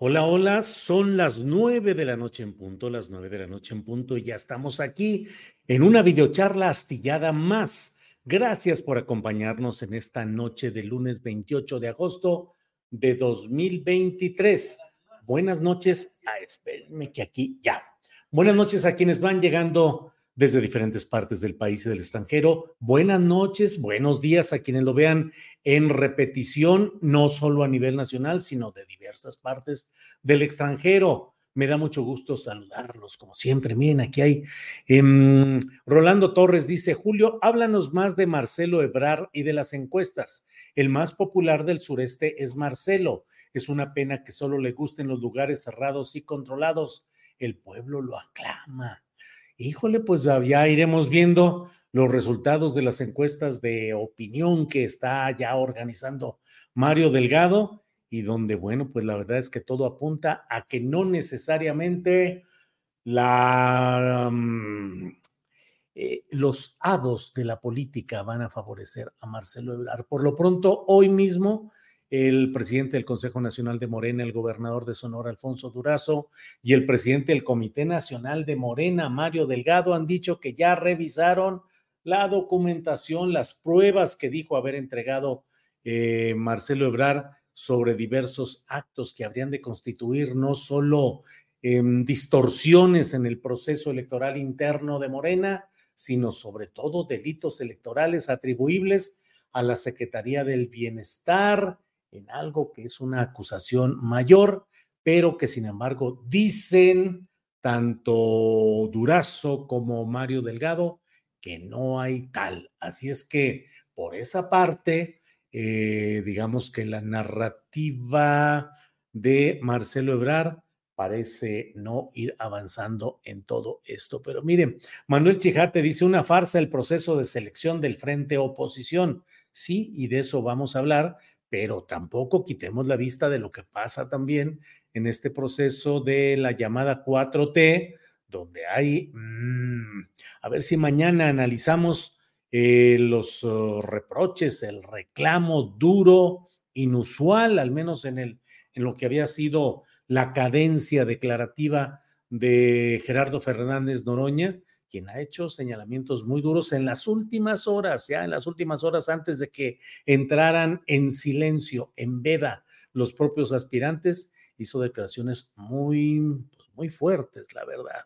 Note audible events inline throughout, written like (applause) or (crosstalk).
Hola, hola, son las nueve de la noche en punto, las nueve de la noche en punto, y ya estamos aquí en una videocharla astillada más. Gracias por acompañarnos en esta noche de lunes 28 de agosto de 2023. Buenas noches. Ah, espérenme que aquí ya. Buenas noches a quienes van llegando desde diferentes partes del país y del extranjero. Buenas noches, buenos días a quienes lo vean en repetición, no solo a nivel nacional, sino de diversas partes del extranjero. Me da mucho gusto saludarlos, como siempre. Miren, aquí hay em, Rolando Torres dice, Julio, háblanos más de Marcelo Ebrar y de las encuestas. El más popular del sureste es Marcelo. Es una pena que solo le gusten los lugares cerrados y controlados. El pueblo lo aclama. Híjole, pues ya iremos viendo los resultados de las encuestas de opinión que está ya organizando Mario Delgado y donde, bueno, pues la verdad es que todo apunta a que no necesariamente mm, eh, los hados de la política van a favorecer a Marcelo Ebrard. Por lo pronto, hoy mismo, el presidente del Consejo Nacional de Morena, el gobernador de Sonora, Alfonso Durazo, y el presidente del Comité Nacional de Morena, Mario Delgado, han dicho que ya revisaron la documentación, las pruebas que dijo haber entregado eh, Marcelo Ebrard sobre diversos actos que habrían de constituir no solo em, distorsiones en el proceso electoral interno de Morena, sino sobre todo delitos electorales atribuibles a la Secretaría del Bienestar en algo que es una acusación mayor, pero que sin embargo dicen tanto Durazo como Mario Delgado que no hay tal. Así es que por esa parte, eh, digamos que la narrativa de Marcelo Ebrard parece no ir avanzando en todo esto. Pero miren, Manuel Chijate dice una farsa el proceso de selección del frente oposición. Sí, y de eso vamos a hablar, pero tampoco quitemos la vista de lo que pasa también en este proceso de la llamada 4T, donde hay, mm, a ver si mañana analizamos eh, los oh, reproches, el reclamo duro, inusual, al menos en, el, en lo que había sido la cadencia declarativa de Gerardo Fernández Noroña, quien ha hecho señalamientos muy duros en las últimas horas, ya en las últimas horas antes de que entraran en silencio, en veda, los propios aspirantes, hizo declaraciones muy, pues, muy fuertes, la verdad.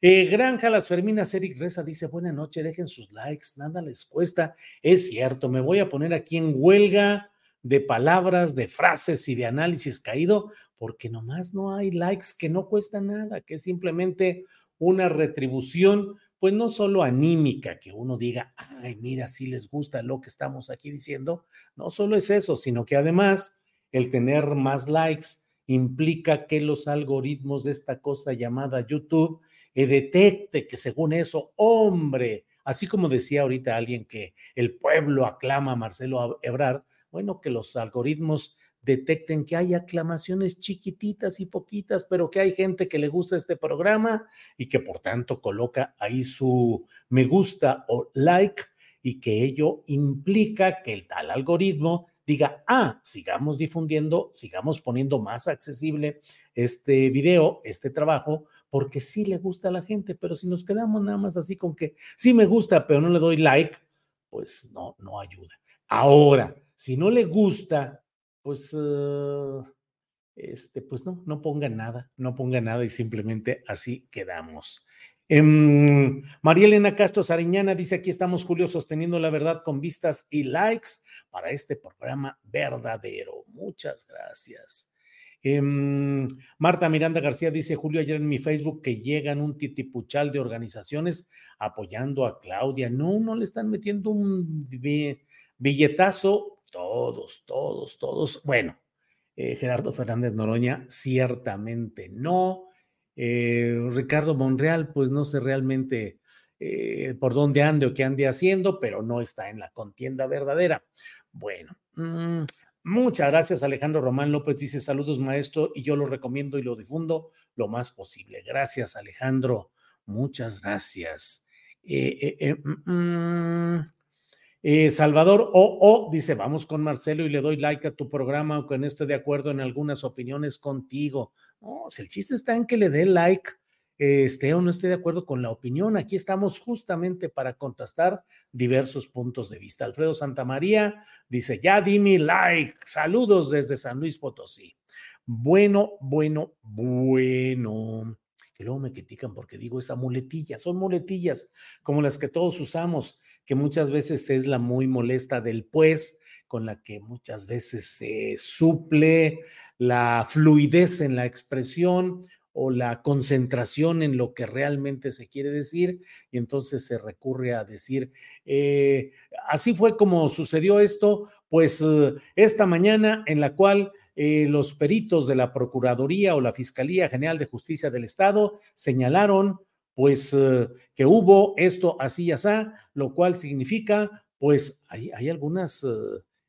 Eh, Granja Las Ferminas, Eric Reza dice, buena noche, dejen sus likes, nada les cuesta. Es cierto, me voy a poner aquí en huelga de palabras, de frases y de análisis caído, porque nomás no hay likes que no cuesta nada, que es simplemente una retribución, pues no solo anímica, que uno diga, ay, mira, si les gusta lo que estamos aquí diciendo, no solo es eso, sino que además el tener más likes implica que los algoritmos de esta cosa llamada YouTube eh, detecte que según eso, hombre, así como decía ahorita alguien que el pueblo aclama a Marcelo Ebrard, bueno, que los algoritmos detecten que hay aclamaciones chiquititas y poquitas, pero que hay gente que le gusta este programa y que por tanto coloca ahí su me gusta o like y que ello implica que el tal algoritmo diga, ah, sigamos difundiendo, sigamos poniendo más accesible este video, este trabajo, porque sí le gusta a la gente, pero si nos quedamos nada más así con que sí me gusta, pero no le doy like, pues no, no ayuda. Ahora, si no le gusta, pues, uh, este, pues no, no ponga nada, no ponga nada y simplemente así quedamos. Em, María Elena Castro Sariñana dice: Aquí estamos, Julio, sosteniendo la verdad con vistas y likes para este programa verdadero. Muchas gracias. Em, Marta Miranda García dice: Julio, ayer en mi Facebook que llegan un titipuchal de organizaciones apoyando a Claudia. No, no le están metiendo un billetazo. Todos, todos, todos. Bueno, eh, Gerardo Fernández Noroña, ciertamente no. Eh, Ricardo Monreal, pues no sé realmente eh, por dónde ande o qué ande haciendo, pero no está en la contienda verdadera. Bueno, mm, muchas gracias Alejandro Román López, dice saludos maestro y yo lo recomiendo y lo difundo lo más posible. Gracias Alejandro, muchas gracias. Mm, mm, eh, Salvador O, dice, vamos con Marcelo y le doy like a tu programa, aunque no esté de acuerdo en algunas opiniones contigo. No, el chiste está en que le dé like, eh, esté o no esté de acuerdo con la opinión. Aquí estamos justamente para contrastar diversos puntos de vista. Alfredo Santamaría dice, ya di mi like. Saludos desde San Luis Potosí. Bueno, bueno, bueno que luego me critican porque digo esa muletilla, son muletillas como las que todos usamos que muchas veces es la muy molesta del pues, con la que muchas veces se suple la fluidez en la expresión o la concentración en lo que realmente se quiere decir y entonces se recurre a decir, eh, así fue como sucedió esto, pues eh, esta mañana en la cual eh, los peritos de la Procuraduría o la Fiscalía General de Justicia del Estado señalaron pues eh, que hubo esto así y así, lo cual significa, pues hay, hay algunas eh,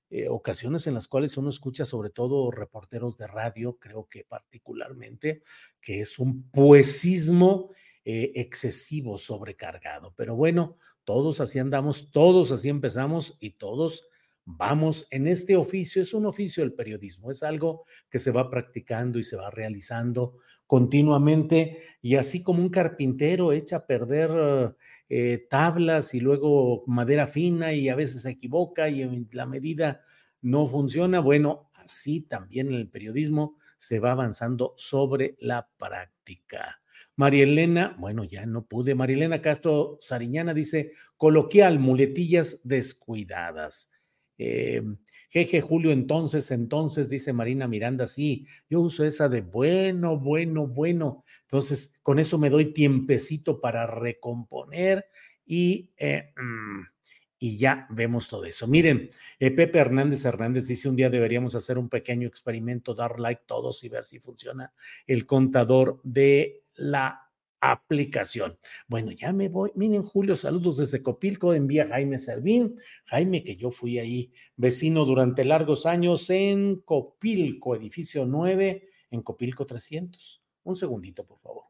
eh, ocasiones en las cuales uno escucha, sobre todo reporteros de radio, creo que particularmente, que es un poesismo excesivo, sobrecargado. Pero bueno, todos así andamos, todos así empezamos y todos vamos en este oficio. Es un oficio el periodismo, es algo que se va practicando y se va realizando continuamente y así como un carpintero echa a perder eh, tablas y luego madera fina y a veces se equivoca y la medida no funciona, bueno, así también en el periodismo se va avanzando sobre la práctica. María Elena, bueno, ya no pude. María Elena Castro Sariñana dice, coloquial, muletillas descuidadas. Eh, Jeje, Julio, entonces, entonces, dice Marina Miranda, sí, yo uso esa de bueno, bueno, bueno. Entonces, con eso me doy tiempecito para recomponer y, eh, mm, y ya vemos todo eso. Miren, eh, Pepe Hernández Hernández dice, un día deberíamos hacer un pequeño experimento, dar like todos y ver si funciona el contador de la aplicación. Bueno, ya me voy. Miren, Julio, saludos desde Copilco, envía Jaime Servín. Jaime, que yo fui ahí vecino durante largos años en Copilco, edificio 9, en Copilco 300. Un segundito, por favor.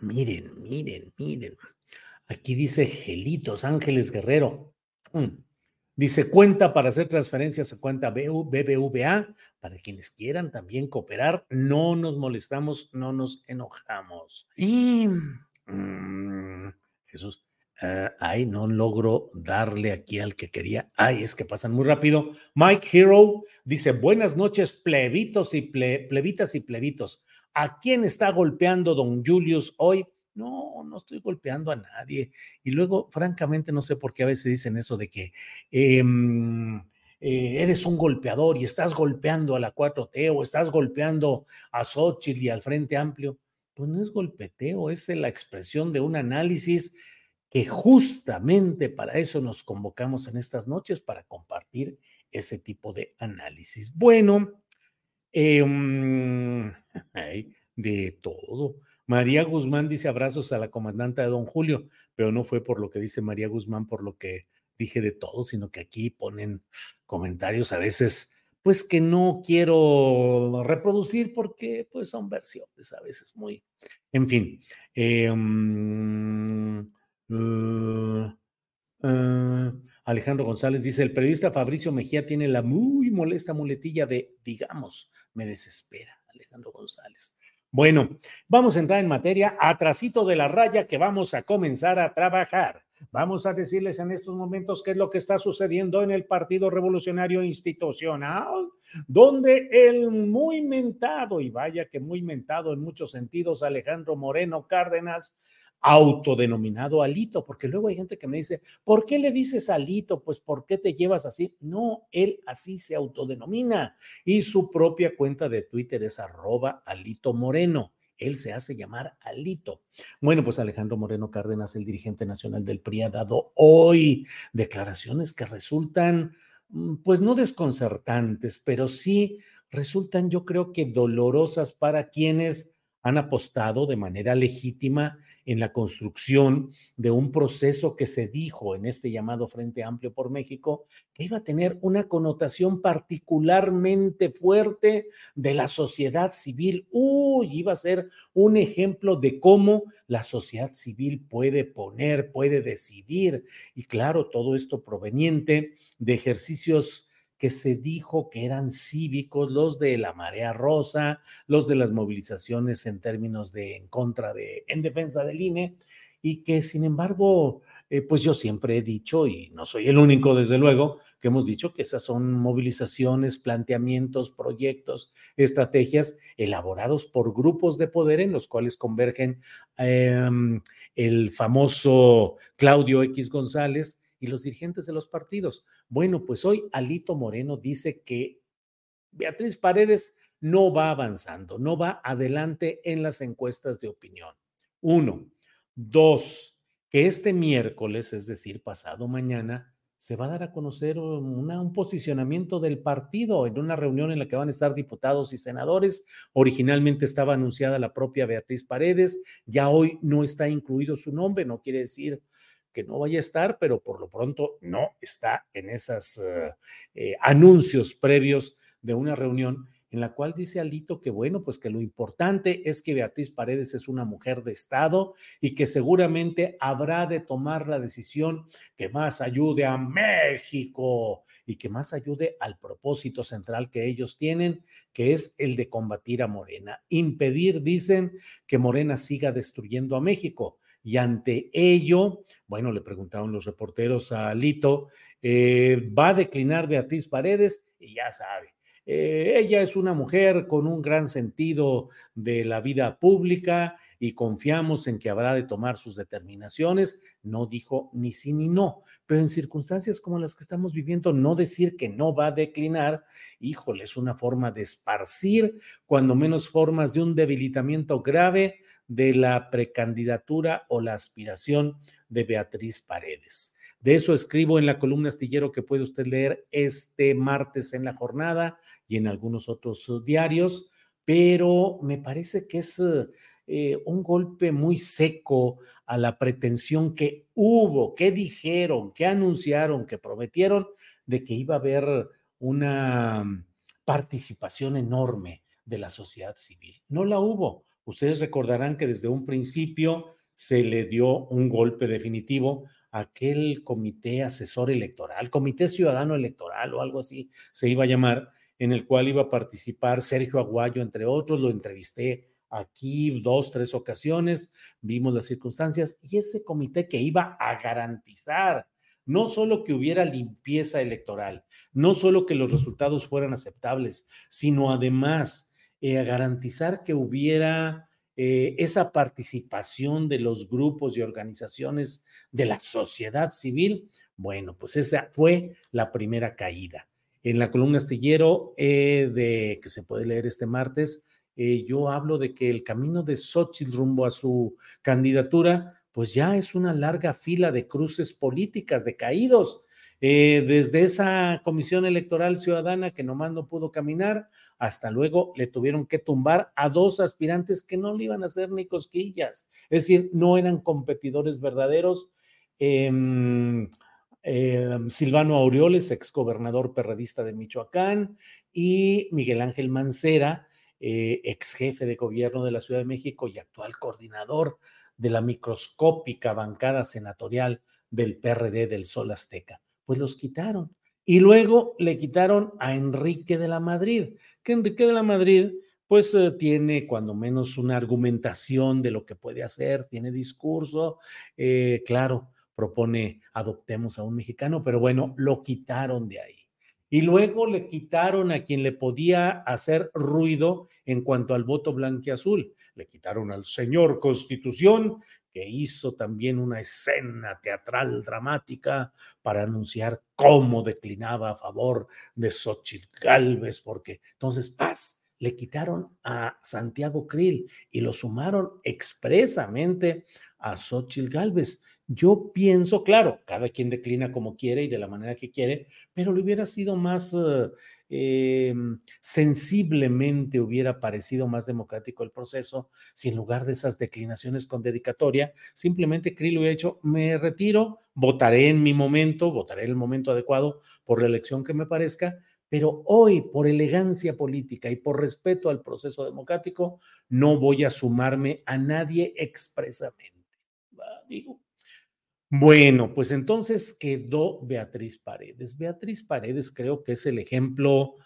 Miren, miren, miren. Aquí dice Gelitos Ángeles Guerrero. Mm. Dice, cuenta para hacer transferencias a cuenta BBVA, para quienes quieran también cooperar. No nos molestamos, no nos enojamos. Y mm, Jesús, ah, ay, no logro darle aquí al que quería. Ay, es que pasan muy rápido. Mike Hero dice, buenas noches, plebitos y plebitas y plebitos. ¿A quién está golpeando don Julius hoy? No, no estoy golpeando a nadie. Y luego, francamente, no sé por qué a veces dicen eso de que em, eh, eres un golpeador y estás golpeando a la 4T o estás golpeando a Xochitl y al Frente Amplio. Pues no es golpeteo, es la expresión de un análisis que justamente para eso nos convocamos en estas noches, para compartir ese tipo de análisis. Bueno, em, (laughs) de todo. María Guzmán dice abrazos a la comandante de don Julio, pero no fue por lo que dice María Guzmán, por lo que dije de todo, sino que aquí ponen comentarios a veces, pues que no quiero reproducir porque pues son versiones a veces muy, en fin. Em, uh, Alejandro González dice, el periodista Fabricio Mejía tiene la muy molesta muletilla de, digamos, me desespera, Alejandro González. Bueno, vamos a entrar en materia, atrasito de la raya que vamos a comenzar a trabajar. Vamos a decirles en estos momentos qué es lo que está sucediendo en el Partido Revolucionario Institucional, donde el muy mentado, y vaya que muy mentado en muchos sentidos, Alejandro Moreno Cárdenas, autodenominado Alito, porque luego hay gente que me dice, ¿por qué le dices Alito? Pues ¿por qué te llevas así? No, él así se autodenomina y su propia cuenta de Twitter es arroba Alito Moreno. Él se hace llamar Alito. Bueno, pues Alejandro Moreno Cárdenas, el dirigente nacional del PRI, ha dado hoy declaraciones que resultan, mm, pues no desconcertantes, pero sí resultan, yo creo que dolorosas para quienes han apostado de manera legítima en la construcción de un proceso que se dijo en este llamado Frente Amplio por México, que iba a tener una connotación particularmente fuerte de la sociedad civil. Uy, iba a ser un ejemplo de cómo la sociedad civil puede poner, puede decidir. Y claro, todo esto proveniente de ejercicios que se dijo que eran cívicos, los de la marea rosa, los de las movilizaciones en términos de en contra de, en defensa del INE, y que sin embargo, eh, pues yo siempre he dicho, y no soy el único desde luego, que hemos dicho que esas son movilizaciones, planteamientos, proyectos, estrategias elaborados por grupos de poder en los cuales convergen em, el famoso Claudio X González, y los dirigentes de los partidos. Bueno, pues hoy Alito Moreno dice que Beatriz Paredes no va avanzando, no va adelante en las encuestas de opinión. Uno. Dos, que este miércoles, es decir, pasado mañana, se va a dar a conocer un posicionamiento del partido en una reunión en la que van a estar diputados y senadores. Originalmente estaba anunciada la propia Beatriz Paredes, ya hoy no está incluido su nombre, no quiere decir que no vaya a estar, pero por lo pronto no está en esos eh, eh, anuncios previos de una reunión en la cual dice Alito que bueno, pues que lo importante es que Beatriz Paredes es una mujer de Estado y que seguramente habrá de tomar la decisión que más ayude a México y que más ayude al propósito central que ellos tienen, que es el de combatir a Morena, impedir, dicen, que Morena siga destruyendo a México. Y ante ello, bueno, le preguntaron los reporteros a Lito, eh, ¿va a declinar Beatriz Paredes? Y ya sabe, eh, ella es una mujer con un gran sentido de la vida pública y confiamos en que habrá de tomar sus determinaciones. No dijo ni sí ni no, pero en circunstancias como las que estamos viviendo, no decir que no va a declinar, híjole, es una forma de esparcir, cuando menos formas de un debilitamiento grave de la precandidatura o la aspiración de Beatriz Paredes. De eso escribo en la columna astillero que puede usted leer este martes en la jornada y en algunos otros uh, diarios, pero me parece que es eh, un golpe muy seco a la pretensión que hubo, que dijeron, que anunciaron, que prometieron de que iba a haber una mm, participación enorme de la sociedad civil. No la hubo. Ustedes recordarán que desde un principio se le dio un golpe definitivo aquel comité asesor electoral, comité ciudadano electoral o algo así se iba a llamar, en el cual iba a participar Sergio Aguayo, entre otros, lo entrevisté aquí dos, tres ocasiones, vimos las circunstancias y ese comité que iba a garantizar no solo que hubiera limpieza electoral, no solo que los resultados fueran aceptables, sino además eh, garantizar que hubiera eh, esa participación de los grupos y organizaciones de la sociedad civil, bueno, pues esa fue la primera caída. En la columna astillero eh, de, que se puede leer este martes, yo hablo de que el camino de Xochitl rumbo a su candidatura, pues ya es una larga fila de cruces políticas, de caídos, eh, desde esa comisión electoral ciudadana que nomás no pudo caminar, hasta luego le tuvieron que tumbar a dos aspirantes que no le iban a hacer ni cosquillas, es decir, no eran competidores verdaderos. Em, em, Silvano Aureoles, ex gobernador perredista de Michoacán, y Miguel Ángel Mancera, eh, ex jefe de gobierno de la Ciudad de México y actual coordinador de la microscópica bancada senatorial del PRD del Sol Azteca pues los quitaron. Y luego le quitaron a Enrique de la Madrid, que Enrique de la Madrid pues eh, tiene cuando menos una argumentación de lo que puede hacer, tiene discurso, eh, claro, propone adoptemos a un mexicano, pero bueno, lo quitaron de ahí. Y luego le quitaron a quien le podía hacer ruido en cuanto al voto blanqueazul. Le quitaron al señor Constitución, que hizo también una escena teatral dramática para anunciar cómo declinaba a favor de Xochitl Galvez, porque entonces paz le quitaron a Santiago Krill y lo sumaron expresamente a Xochitl Galvez. Yo pienso, claro, cada quien declina como quiere y de la manera que quiere, pero le hubiera sido más eh, em, sensiblemente, hubiera parecido más democrático el proceso si en lugar de esas declinaciones con dedicatoria, simplemente Krill hubiera dicho, me retiro, votaré en mi momento, votaré en el momento adecuado por la elección que me parezca, pero hoy, por elegancia política y por respeto al proceso democrático, no voy a sumarme a nadie expresamente. Digo. Bueno, pues entonces quedó Beatriz Paredes. Beatriz Paredes creo que es el ejemplo,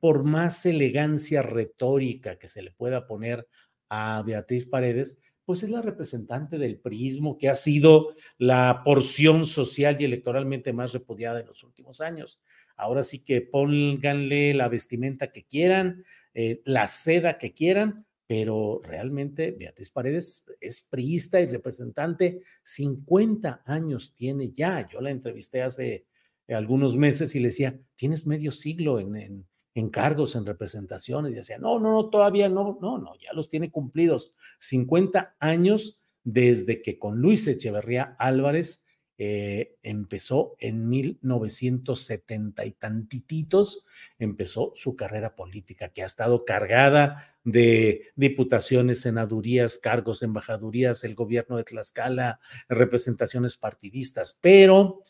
por más elegancia retórica que se le pueda poner a Beatriz Paredes, pues es la representante del prismo que ha sido la porción social y electoralmente más repudiada en los últimos años. Ahora sí que pónganle la vestimenta que quieran, eh, la seda que quieran, pero realmente Beatriz Paredes es priista y representante, 50 años tiene ya. Yo la entrevisté hace algunos meses y le decía, tienes medio siglo en, en cargos, en representaciones, y decía, no, no, no, todavía no, no, no, ya los tiene cumplidos. 50 años desde que con Luis Echeverría Álvarez eh, empezó en 1970 y tantititos, empezó su carrera política, que ha estado cargada de diputaciones, senadurías, cargos, embajadurías, el gobierno de Tlaxcala, representaciones partidistas, pero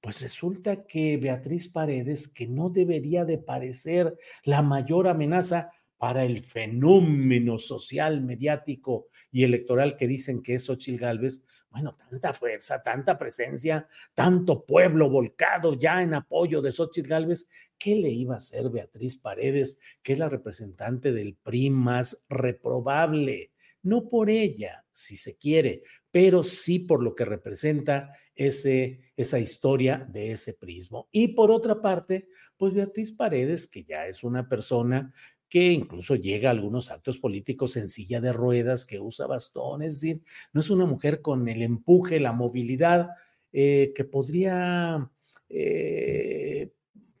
pues resulta que Beatriz Paredes, que no debería de parecer la mayor amenaza para el fenómeno social, mediático y electoral que dicen que es Xochitl Gálvez, bueno, tanta fuerza, tanta presencia, tanto pueblo volcado ya en apoyo de Xochitl Gálvez, ¿qué le iba a hacer Beatriz Paredes, que es la representante del PRI más reprobable? No por ella, si se quiere, pero sí por lo que representa ese, esa historia de ese prismo. Y por otra parte, pues Beatriz Paredes, que ya es una persona que incluso llega a algunos actos políticos en silla de ruedas, que usa bastón, es decir, no es una mujer con el empuje, la movilidad eh, que podría eh,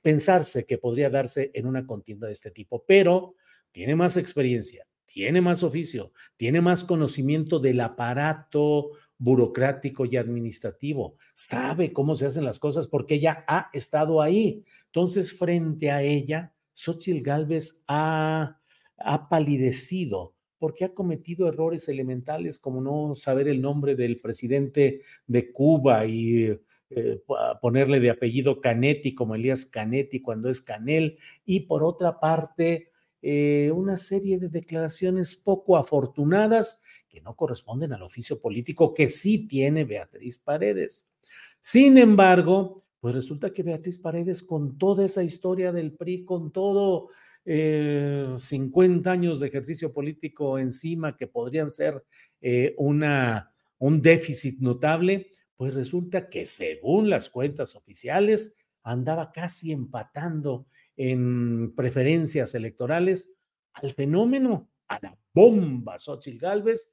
pensarse que podría darse en una contienda de este tipo, pero tiene más experiencia, tiene más oficio, tiene más conocimiento del aparato burocrático y administrativo, sabe cómo se hacen las cosas porque ella ha estado ahí. Entonces, frente a ella, Xochitl Galvez ha, ha palidecido porque ha cometido errores elementales como no saber el nombre del presidente de Cuba y eh, ponerle de apellido Canetti como Elías Canetti cuando es Canel, y por otra parte, eh, una serie de declaraciones poco afortunadas que no corresponden al oficio político que sí tiene Beatriz Paredes. Sin embargo, pues resulta que Beatriz Paredes, con toda esa historia del PRI, con todo 50 eh, años de ejercicio político encima que podrían ser eh, una, un déficit notable, pues resulta que según las cuentas oficiales andaba casi empatando en preferencias electorales al fenómeno, a la bomba Xochitl Galvez.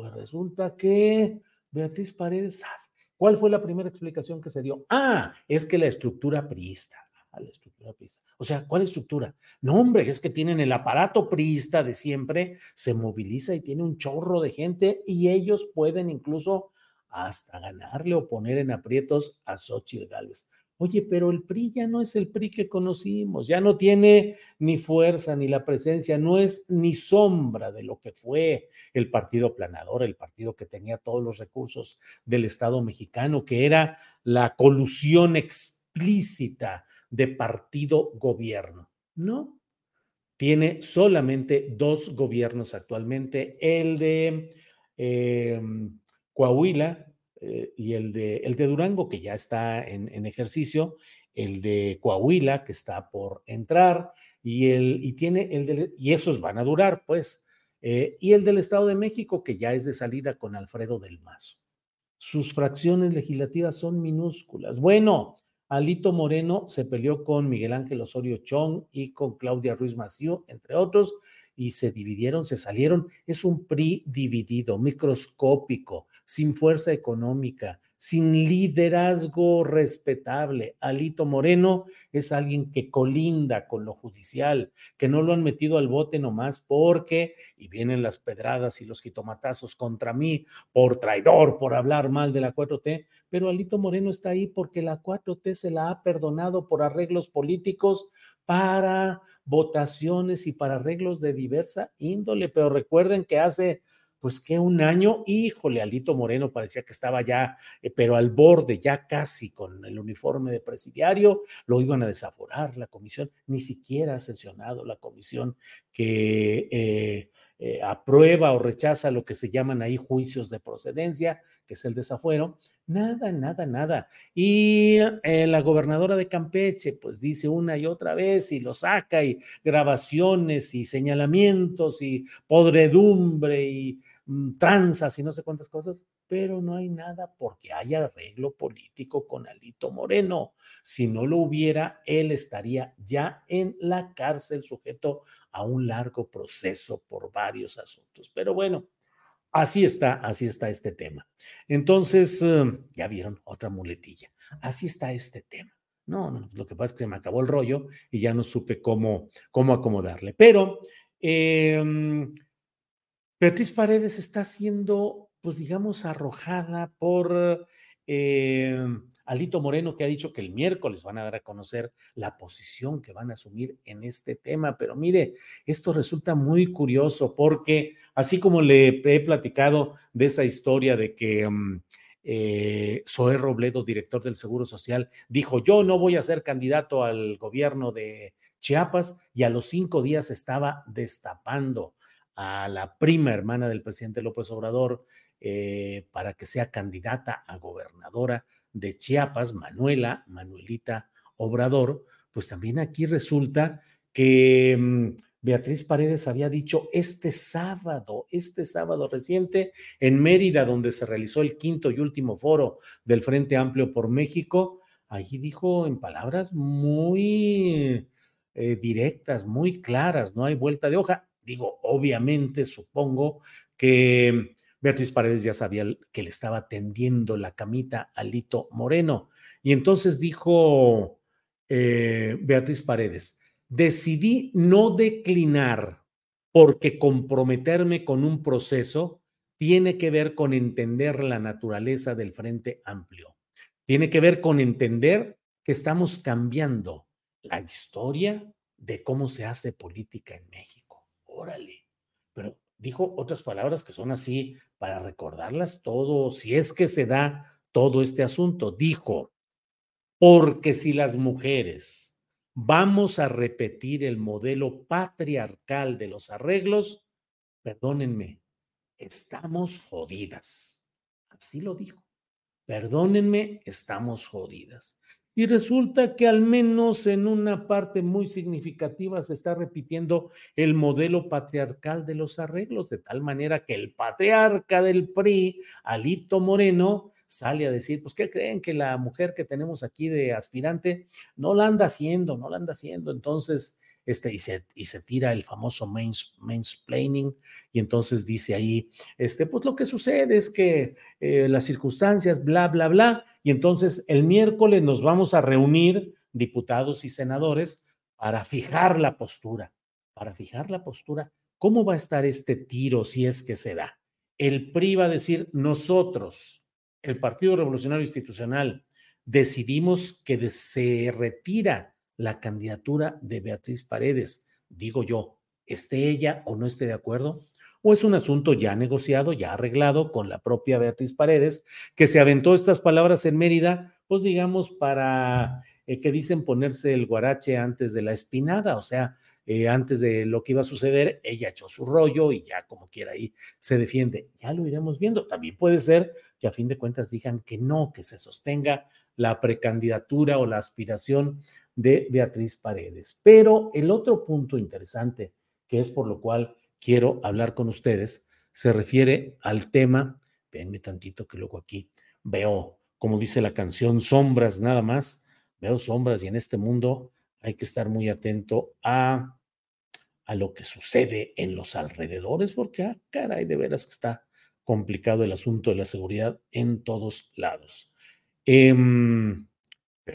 Pues resulta que Beatriz Paredes, ¿cuál fue la primera explicación que se dio? Ah, es que la estructura priista. Ah, la estructura priista. O sea, ¿cuál estructura? No, hombre, es que tienen el aparato priista de siempre, se moviliza y tiene un chorro de gente y ellos pueden incluso hasta ganarle o poner en aprietos a Xochitl Gálvez. Oye, pero el PRI ya no es el PRI que conocimos, ya no tiene ni fuerza ni la presencia, no es ni sombra de lo que fue el partido planador, el partido que tenía todos los recursos del Estado mexicano, que era la colusión explícita de partido-gobierno. No, tiene solamente dos gobiernos actualmente, el de eh, Coahuila, eh, y el de, el de Durango, que ya está en, ejercicio, el de Coahuila, que está por entrar, y, el, y, tiene el de, y esos van a durar, pues, eh, y el del Estado de México, que ya es de salida con Alfredo del Mazo. Sus fracciones legislativas son minúsculas. Bueno, Alito Moreno se peleó con Miguel Ángel Osorio Chong y con Claudia Ruiz Mació, entre otros, y se dividieron, se salieron. Es un PRI dividido, microscópico, sin fuerza económica, sin liderazgo respetable. Alito Moreno es alguien que colinda con lo judicial, que no lo han metido al bote nomás porque, y vienen las pedradas y los quitomatazos contra mí por traidor, por hablar mal de la 4T, pero Alito Moreno está ahí porque la 4T se la ha perdonado por arreglos políticos para votaciones y para arreglos de diversa índole, pero recuerden que hace pues que un año, híjole, Alito Moreno parecía que estaba ya, eh, pero al borde, ya casi con el uniforme de presidiario, lo iban a desaforar la comisión, ni siquiera ha sesionado la comisión que eh, eh, aprueba o rechaza lo que se llaman ahí juicios de procedencia, que es el desafuero. Nada, nada, nada. Y eh, la gobernadora de Campeche, pues dice una y otra vez y lo saca y grabaciones y señalamientos y podredumbre y mm, tranzas y no sé cuántas cosas, pero no hay nada porque hay arreglo político con Alito Moreno. Si no lo hubiera, él estaría ya en la cárcel sujeto a un largo proceso por varios asuntos. Pero bueno, así está, así está este tema. Entonces, em, ya vieron otra muletilla. Así está este tema. No, no, lo que pasa es que se me acabó el rollo y ya no supe cómo, cómo acomodarle. Pero eh, Beatriz Paredes está siendo, pues digamos, arrojada por eh, Alito Moreno, que ha dicho que el miércoles van a dar a conocer la posición que van a asumir en este tema. Pero mire, esto resulta muy curioso porque así como le he platicado de esa historia de que... Mm, eh, Zoé Robledo, director del Seguro Social, dijo, yo no voy a ser candidato al gobierno de Chiapas y a los cinco días estaba destapando a la prima hermana del presidente López Obrador eh, para que sea candidata a gobernadora de Chiapas, Manuela, Manuelita Obrador, pues también aquí resulta que mm, Beatriz Paredes había dicho este sábado, este sábado reciente, en Mérida, donde se realizó el quinto y último foro del Frente Amplio por México, allí dijo en palabras muy eh, directas, muy claras, no hay vuelta de hoja. Digo, obviamente, supongo que Beatriz Paredes ya sabía que le estaba tendiendo la camita a Lito Moreno. Y entonces dijo eh, Beatriz Paredes, decidí no declinar porque comprometerme con un proceso tiene que ver con entender la naturaleza del Frente Amplio. Tiene que ver con entender que estamos cambiando la historia de cómo se hace política en México. Órale. Dijo otras palabras que son así para recordarlas todo, si es que se da todo este asunto. Dijo, porque si las mujeres vamos a repetir el modelo patriarcal de los arreglos, perdónenme, estamos jodidas. Así lo dijo. Perdónenme, estamos jodidas. Y resulta que al menos en una parte muy significativa se está repitiendo el modelo patriarcal de los arreglos, de tal manera que el patriarca del PRI, Alito Moreno, sale a decir, pues, ¿qué creen que la mujer que tenemos aquí de aspirante no la anda haciendo, no la anda haciendo? Entonces, este, y, se, tira el famoso mains, mansplaining, y entonces dice ahí, este, pues lo que sucede es que eh, las circunstancias, bla, bla, bla, y entonces el miércoles nos vamos a reunir, diputados y senadores, para fijar la postura, para fijar la postura. ¿Cómo va a estar este tiro si es que se da? El PRI va a decir, nosotros, el Partido Revolucionario Institucional, decidimos que se retira la candidatura de Beatriz Paredes, digo yo, esté ella o no esté de acuerdo, o es un asunto ya negociado, ya arreglado con la propia Beatriz Paredes, que se aventó estas palabras en Mérida, pues digamos, para eh, que dicen ponerse el guarache antes de la espinada, o sea, eh, antes de lo que iba a suceder, ella echó su rollo y ya como quiera ahí se defiende. Ya lo iremos viendo. También puede ser que a fin de cuentas digan que no, que se sostenga la precandidatura o la aspiración de Beatriz Paredes. Pero el otro punto interesante, que es por lo cual quiero hablar con ustedes, se refiere al tema, venme tantito que luego aquí veo, como dice la canción, sombras nada más, veo sombras y en este mundo hay que estar muy atento a a lo que sucede en los alrededores, porque, ah, caray, de veras que está complicado el asunto de la seguridad en todos lados. Em,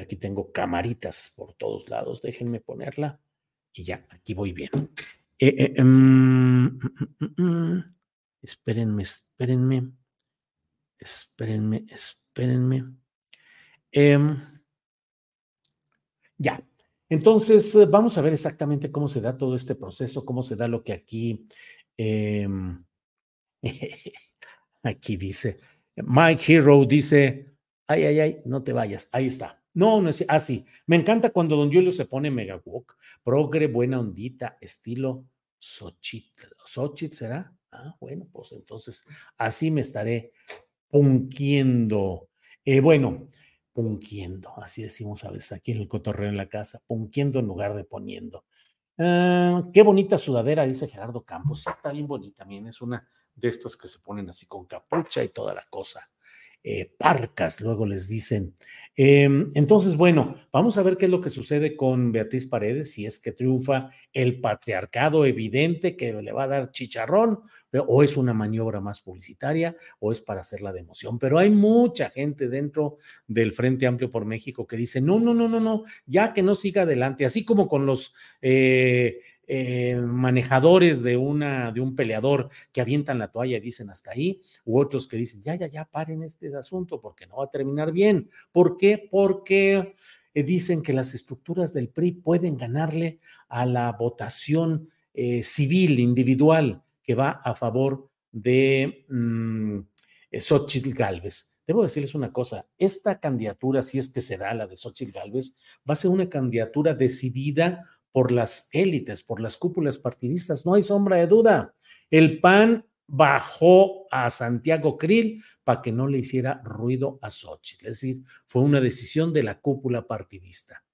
aquí tengo camaritas por todos lados, déjenme ponerla y ya, aquí voy bien. Eh, eh, em, mm, mm, mm, espérenme, espérenme, espérenme, espérenme. Em, ya, entonces, eh, vamos a ver exactamente cómo se da todo este proceso, cómo se da lo que aquí, em, (laughs) aquí dice, Mike Hero dice, ay, ay, ay, no te vayas, ahí está. No, no es así. Ah, Me encanta cuando Don Julio se pone mega walk, progre, buena ondita, estilo Xochitl. ¿Xochitl será? Ah, bueno, pues entonces así me estaré punquiendo. Eh, bueno, punquiendo, así decimos a veces aquí en el cotorreo en la casa, punquiendo en lugar de poniendo. Ah, qué bonita sudadera, dice Gerardo Campos. Sí, está bien bonita, también es una de estas que se ponen así con capucha y toda la cosa. Eh, parcas, luego les dicen. Em, entonces, bueno, vamos a ver qué es lo que sucede con Beatriz Paredes, si es que triunfa el patriarcado evidente que le va a dar chicharrón, o es una maniobra más publicitaria, o es para hacerla de emoción. Pero hay mucha gente dentro del Frente Amplio por México que dice, no, no, no, no, no, ya que no siga adelante, así como con los... Eh, eh, manejadores de, una, de un peleador que avientan la toalla y dicen hasta ahí, u otros que dicen, ya, ya, ya, paren este asunto porque no va a terminar bien. ¿Por qué? Porque eh, dicen que las estructuras del PRI pueden ganarle a la votación eh, civil, individual, que va a favor de mm, Xochitl Galvez. Debo decirles una cosa, esta candidatura, si es que se da la de Xochitl Galvez, va a ser una candidatura decidida por las élites, por las cúpulas partidistas, no hay sombra de duda. El PAN bajó a Santiago Krill para que no le hiciera ruido a Xochitl, es decir, fue una decisión de la cúpula partidista.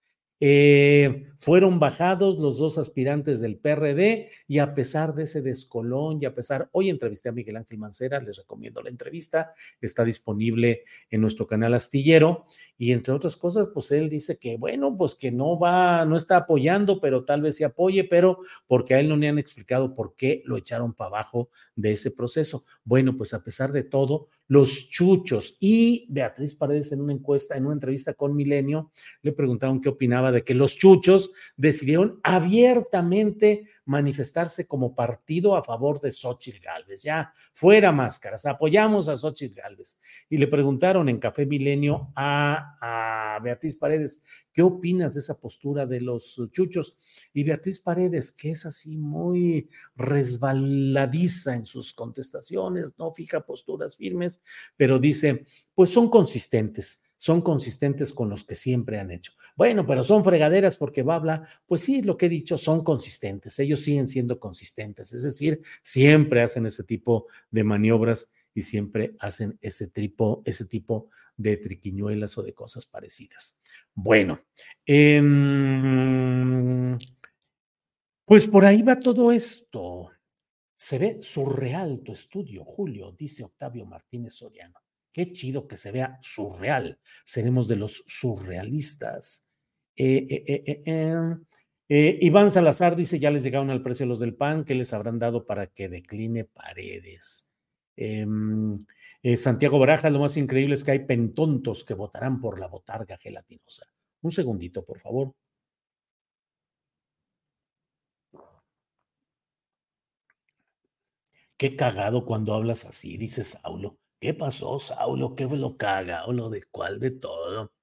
Eh, fueron bajados los dos aspirantes del PRD y a pesar de ese descolón y a pesar, hoy entrevisté a Miguel Ángel Mancera, les recomiendo la entrevista, está disponible en nuestro canal astillero y entre otras cosas, pues él dice que bueno, pues que no va, no está apoyando, pero tal vez se apoye, pero porque a él no le han explicado por qué lo echaron para abajo de ese proceso. Bueno, pues a pesar de todo, los chuchos y Beatriz Paredes en una encuesta, en una entrevista con Milenio, le preguntaron qué opinaba de que los chuchos decidieron abiertamente manifestarse como partido a favor de Xochitl Galvez. Ya, fuera máscaras, apoyamos a Xochitl Galvez. Y le preguntaron en Café Milenio a, a Beatriz Paredes, ¿qué opinas de esa postura de los chuchos? Y Beatriz Paredes, que es así muy resbaladiza en sus contestaciones, no fija posturas firmes, pero dice, pues son consistentes son consistentes con los que siempre han hecho. Bueno, pero son fregaderas porque Babla, pues sí, lo que he dicho, son consistentes, ellos siguen siendo consistentes, es decir, siempre hacen ese tipo de maniobras y siempre hacen ese tipo, ese tipo de triquiñuelas o de cosas parecidas. Bueno, em, pues por ahí va todo esto. Se ve surreal tu estudio, Julio, dice Octavio Martínez Soriano. Qué chido que se vea surreal. Seremos de los surrealistas. Eh, eh, eh, Iván Salazar dice, ya les llegaron al precio los del pan, ¿qué les habrán dado para que decline paredes? Em, Santiago Baraja, lo más increíble es que hay pentontos que votarán por la botarga gelatinosa. Un segundito, por favor. Qué cagado cuando hablas así, dice Saulo. ¿Qué pasó, Saulo? ¿Qué lo caga? ¿O lo de cuál de todo?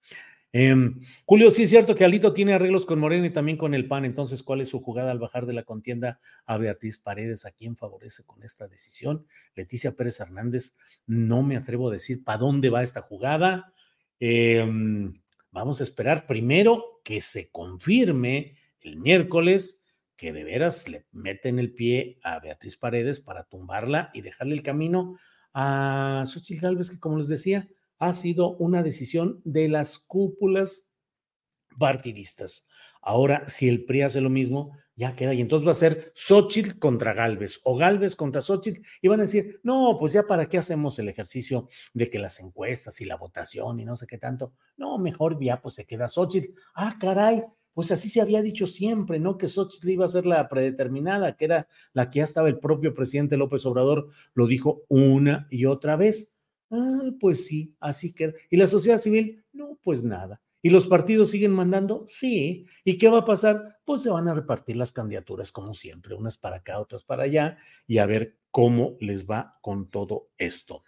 Em, Julio, sí es cierto que Alito tiene arreglos con Morena y también con el PAN. Entonces, ¿cuál es su jugada al bajar de la contienda a Beatriz Paredes? ¿A quién favorece con esta decisión? Leticia Pérez Hernández, no me atrevo a decir para dónde va esta jugada. Em, vamos a esperar primero que se confirme el miércoles que de veras le meten el pie a Beatriz Paredes para tumbarla y dejarle el camino a Xochitl Gálvez, que como les decía, ha sido una decisión de las cúpulas partidistas. Ahora, si el PRI hace lo mismo, ya queda. Y entonces va a ser Xochitl contra Galvez o Galvez contra Xochitl. Y van a decir, no, pues ya para qué hacemos el ejercicio de que las encuestas y la votación y no sé qué tanto. No, mejor ya pues se queda Xochitl. Ah, caray, pues así se había dicho siempre, ¿no? Que Xochitl iba a ser la predeterminada, que era la que ya estaba el propio presidente López Obrador, lo dijo una y otra vez. Ah, pues sí, así que. ¿Y la sociedad civil? No, pues nada. ¿Y los partidos siguen mandando? Sí. ¿Y qué va a pasar? Pues se van a repartir las candidaturas como siempre, unas para acá, otras para allá, y a ver cómo les va con todo esto.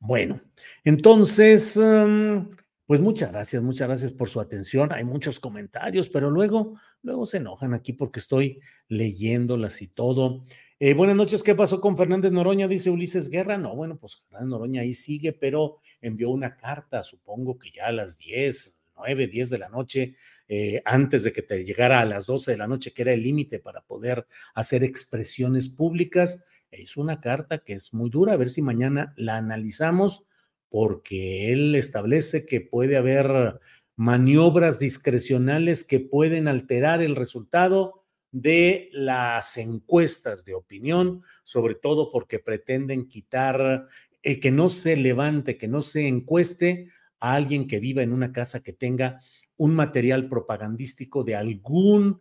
Bueno, entonces, mm, pues muchas gracias, muchas gracias por su atención. Hay muchos comentarios, pero luego, luego se enojan aquí porque estoy leyéndolas y todo. Eh, buenas noches, ¿qué pasó con Fernández Noroña? Dice Ulises Guerra. No, bueno, pues Fernández Noroña ahí sigue, pero envió una carta, supongo que ya a las 10, 9, 10 de la noche, eh, antes de que te llegara a las 12 de la noche, que era el límite para poder hacer expresiones públicas. Es una carta que es muy dura, a ver si mañana la analizamos porque él establece que puede haber maniobras discrecionales que pueden alterar el resultado de las encuestas de opinión, sobre todo porque pretenden quitar, eh, que no se levante, que no se encueste a alguien que viva en una casa que tenga un material propagandístico de algún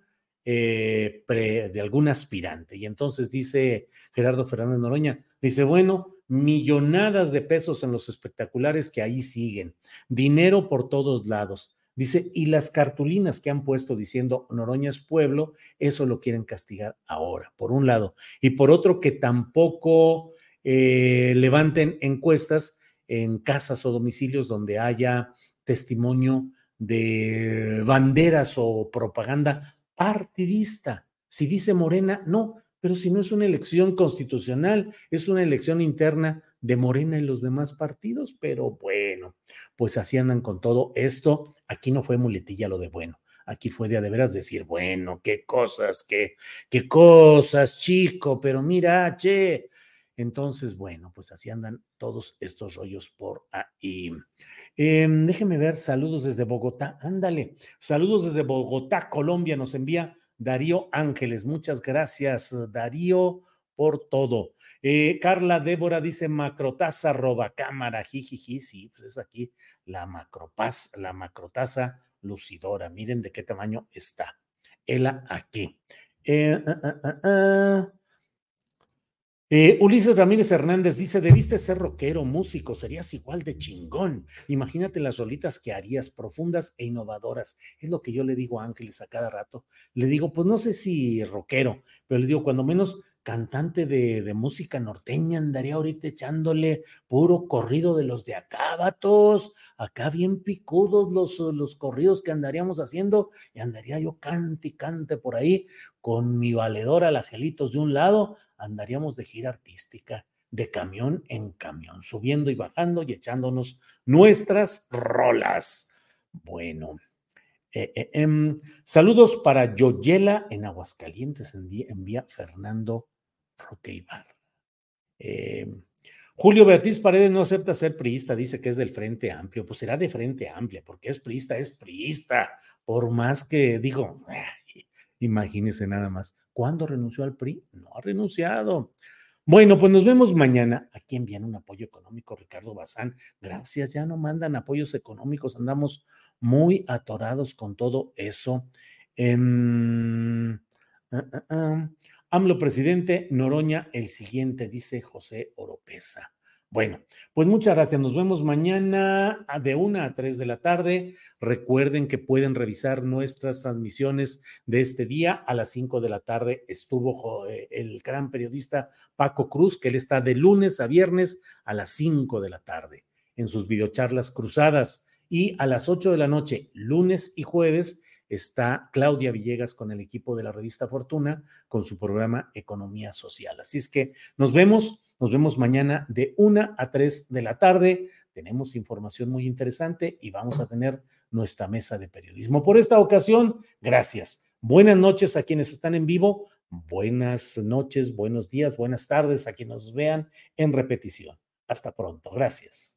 eh, de algún aspirante. Y entonces dice Gerardo Fernández Noroña, dice, bueno, millonadas de pesos en los espectaculares que ahí siguen, dinero por todos lados. Dice, y las cartulinas que han puesto diciendo Noroña es pueblo, eso lo quieren castigar ahora, por un lado. Y por otro, que tampoco eh, levanten encuestas en casas o domicilios donde haya testimonio de banderas o propaganda partidista. Si dice Morena, no, pero si no es una elección constitucional, es una elección interna de Morena y los demás partidos, pero bueno, pues así andan con todo esto. Aquí no fue muletilla lo de bueno, aquí fue de a de veras decir, bueno, qué cosas, qué, qué cosas, chico, pero mira, che. Entonces, bueno, pues así andan todos estos rollos por ahí. Em, déjeme ver, saludos desde Bogotá, ándale, saludos desde Bogotá, Colombia, nos envía Darío Ángeles. Muchas gracias, Darío, por todo. Eh, Carla Débora dice macrotaza roba cámara, jijiji, sí, pues es aquí la macropaz, la macrotaza lucidora. Miren de qué tamaño está. Ela aquí. Eh, ah, ah, ah, Eh, Ulises Ramírez Hernández dice, debiste ser rockero, músico, serías igual de chingón. Imagínate las rolitas que harías, profundas e innovadoras. Es lo que yo le digo a Ángeles a cada rato. Le digo, pues no sé si rockero, pero le digo, cuando menos cantante de, música norteña, andaría ahorita echándole puro corrido de los de acá, vatos, acá bien picudos los, los corridos que andaríamos haciendo, y andaría yo cante y cante por ahí con mi valedora, la Gelitos de un lado, andaríamos de gira artística, de camión en camión, subiendo y bajando y echándonos nuestras rolas. Bueno. Eh, eh, em, saludos para Yoyela en Aguascalientes, envía Fernando Roque Eh, Julio Beatriz Paredes no acepta ser priista, dice que es del Frente Amplio. Pues será de Frente Amplia, porque es priista, es priista. Por más que digo, imagínese nada más. ¿Cuándo renunció al PRI? No ha renunciado. Bueno, pues nos vemos mañana. Aquí envían un apoyo económico, Ricardo Bazán. Gracias, ya no mandan apoyos económicos. Andamos muy atorados con todo eso. En... Ah, ah, ah. AMLO presidente, Noroña el siguiente, dice José Oropesa. Bueno, pues muchas gracias. Nos vemos mañana de una a tres de la tarde. Recuerden que pueden revisar nuestras transmisiones de este día. A las cinco de la tarde estuvo eh, el gran periodista Paco Cruz, que él está de lunes a viernes a las cinco de la tarde en sus videocharlas cruzadas. Y a las ocho de la noche, lunes y jueves, está Claudia Villegas con el equipo de la revista Fortuna con su programa Economía Social. Así es que nos vemos, nos vemos mañana de una a tres de la tarde. Tenemos información muy interesante y vamos a tener nuestra mesa de periodismo. Por esta ocasión, gracias. Buenas noches a quienes están en vivo. Buenas noches, buenos días, buenas tardes a quienes nos vean en repetición. Hasta pronto. Gracias.